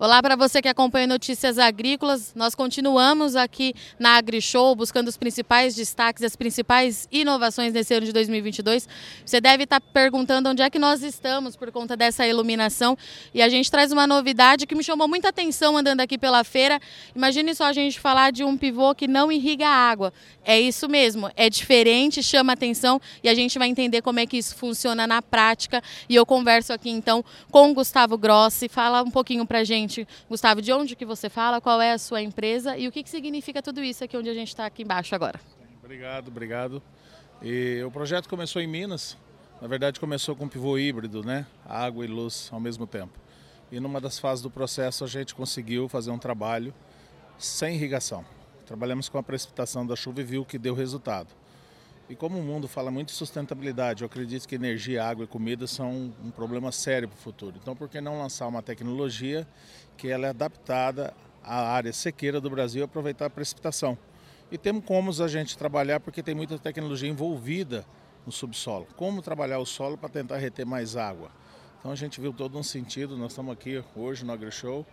Olá para você que acompanha Notícias Agrícolas. Nós continuamos aqui na AgriShow buscando os principais destaques, as principais inovações nesse ano de 2022. Você deve estar perguntando onde é que nós estamos por conta dessa iluminação e a gente traz uma novidade que me chamou muita atenção andando aqui pela feira. Imagine só a gente falar de um pivô que não irriga água. É isso mesmo, é diferente, chama atenção e a gente vai entender como é que isso funciona na prática. E eu converso aqui então com o Gustavo Grossi, fala um pouquinho para gente gente, Gustavo, de onde que você fala, qual é a sua empresa e o que, que significa tudo isso aqui onde a gente está aqui embaixo agora. Obrigado, obrigado. E o projeto começou em Minas, na verdade começou com pivô híbrido, né? Água e luz ao mesmo tempo. E numa das fases do processo a gente conseguiu fazer um trabalho sem irrigação. Trabalhamos com a precipitação da chuva e viu que deu resultado. E como o mundo fala muito de sustentabilidade, eu acredito que energia, água e comida são um problema sério para o futuro. Então, por que não lançar uma tecnologia que ela é adaptada à área sequeira do Brasil e aproveitar a precipitação? E temos como a gente trabalhar, porque tem muita tecnologia envolvida no subsolo. Como trabalhar o solo para tentar reter mais água? Então a gente viu todo um sentido, nós estamos aqui hoje no AgriShow.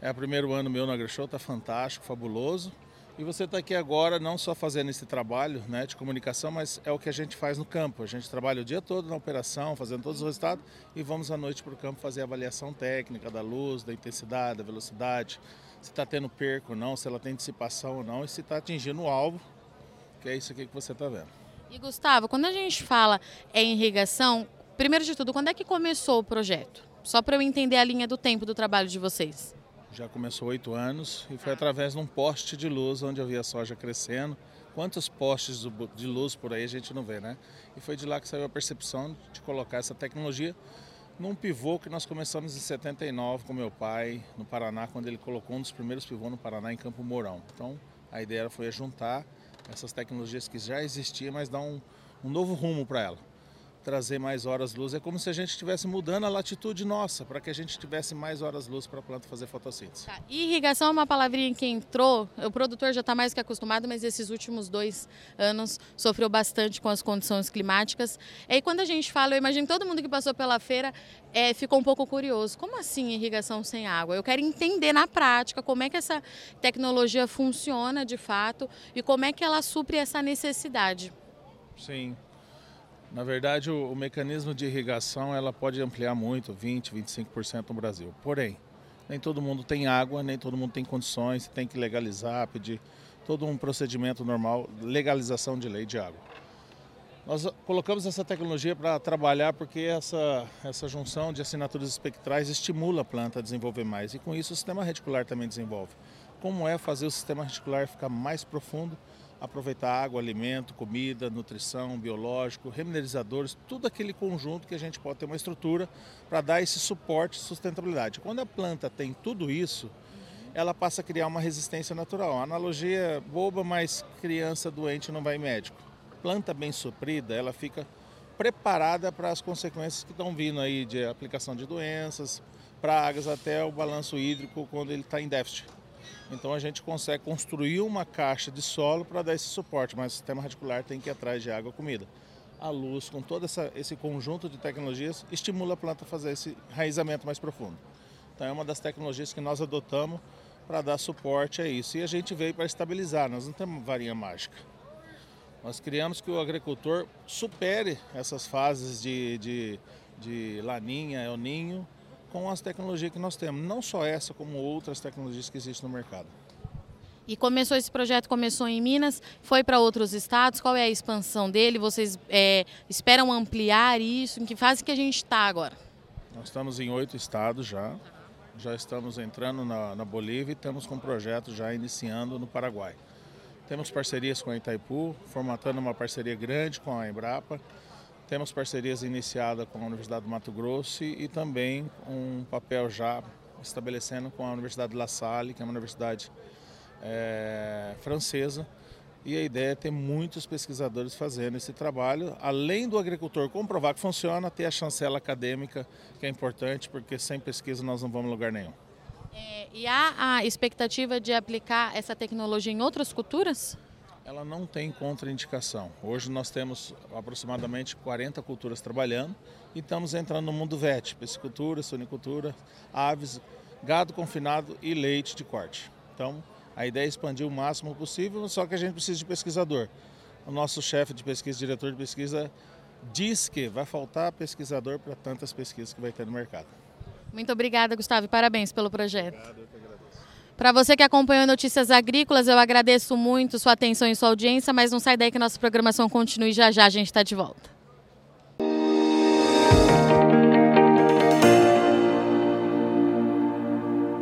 É o primeiro ano meu no AgriShow, está fantástico, fabuloso. E você está aqui agora não só fazendo esse trabalho né, de comunicação, mas é o que a gente faz no campo. A gente trabalha o dia todo na operação, fazendo todos os resultados e vamos à noite para o campo fazer a avaliação técnica da luz, da intensidade, da velocidade, se está tendo perco ou não, se ela tem dissipação ou não e se está atingindo o alvo, que é isso aqui que você está vendo. E Gustavo, quando a gente fala em irrigação, primeiro de tudo, quando é que começou o projeto? Só para eu entender a linha do tempo do trabalho de vocês já começou oito anos e foi através de um poste de luz onde eu vi a soja crescendo. Quantos postes de luz por aí a gente não vê, né? E foi de lá que saiu a percepção de colocar essa tecnologia num pivô que nós começamos em 79 com meu pai no Paraná, quando ele colocou um dos primeiros pivôs no Paraná em Campo Mourão. Então a ideia foi juntar essas tecnologias que já existiam, mas dar um, um novo rumo para ela trazer mais horas-luz. É como se a gente estivesse mudando a latitude nossa, para que a gente tivesse mais horas-luz para a planta fazer fotossíntese. Tá. Irrigação é uma palavrinha que entrou, o produtor já está mais que acostumado, mas esses últimos dois anos sofreu bastante com as condições climáticas. E aí, quando a gente fala, eu imagino que todo mundo que passou pela feira é, ficou um pouco curioso. Como assim irrigação sem água? Eu quero entender na prática como é que essa tecnologia funciona de fato e como é que ela supre essa necessidade. Sim, na verdade, o, o, mecanismo de irrigação ela pode ampliar muito, 20, 25% no Brasil. Porém, nem todo mundo tem água, nem todo mundo tem condições, tem que legalizar, pedir todo um procedimento normal, legalização de lei de água. Nós colocamos essa tecnologia para trabalhar porque essa, essa junção de assinaturas espectrais estimula a planta a desenvolver mais e com isso o sistema reticular também desenvolve. Como é fazer o sistema reticular ficar mais profundo, aproveitar água, alimento, comida, nutrição, biológico, remineralizadores, tudo aquele conjunto que a gente pode ter uma estrutura para dar esse suporte e sustentabilidade. Quando a planta tem tudo isso, ela passa a criar uma resistência natural. Analogia é boba, mas criança doente não vai médico. Planta bem suprida, ela fica preparada para as consequências que estão vindo aí de aplicação de doenças, pragas, até o balanço hídrico quando ele está em déficit. Então a gente consegue construir uma caixa de solo para dar esse suporte, mas o sistema radicular tem que ir atrás de água e comida. A luz, com todo essa, esse conjunto de tecnologias, estimula a planta a fazer esse raizamento mais profundo. Então é uma das tecnologias que nós adotamos para dar suporte a isso. E a gente veio para estabilizar, nós não temos varinha mágica. Nós criamos que o agricultor supere essas fases de, de, de laninha, el ninho, com as tecnologias que nós temos, não só essa, como outras tecnologias que existem no mercado. E começou esse projeto, começou em Minas, foi para outros estados, qual é a expansão dele? Vocês é, esperam ampliar isso? Em que fase que a gente está agora? Nós estamos em oito estados já, já estamos entrando na, na Bolívia e estamos com um projeto já iniciando no Paraguai. Temos parcerias com a Itaipu, formatando uma parceria grande com a Embrapa, temos parcerias iniciadas com a Universidade do Mato Grosso e também um papel já estabelecendo com a Universidade de La Salle, que é uma universidade é, francesa. E a ideia é ter muitos pesquisadores fazendo esse trabalho, além do agricultor comprovar que funciona, ter a chancela acadêmica, que é importante, porque sem pesquisa nós não vamos a lugar nenhum. É, e há a expectativa de aplicar essa tecnologia em outras culturas? Ela não tem contraindicação. Hoje nós temos aproximadamente 40 culturas trabalhando e estamos entrando no mundo VET, piscicultura, sonicultura, aves, gado confinado e leite de corte. Então, a ideia é expandir o máximo possível, só que a gente precisa de pesquisador. O nosso chefe de pesquisa, diretor de pesquisa, diz que vai faltar pesquisador para tantas pesquisas que vai ter no mercado. Muito obrigada, Gustavo, e parabéns pelo projeto. Obrigado. Para você que acompanhou Notícias Agrícolas, eu agradeço muito sua atenção e sua audiência, mas não sai daí que nossa programação continue já já, a gente está de volta.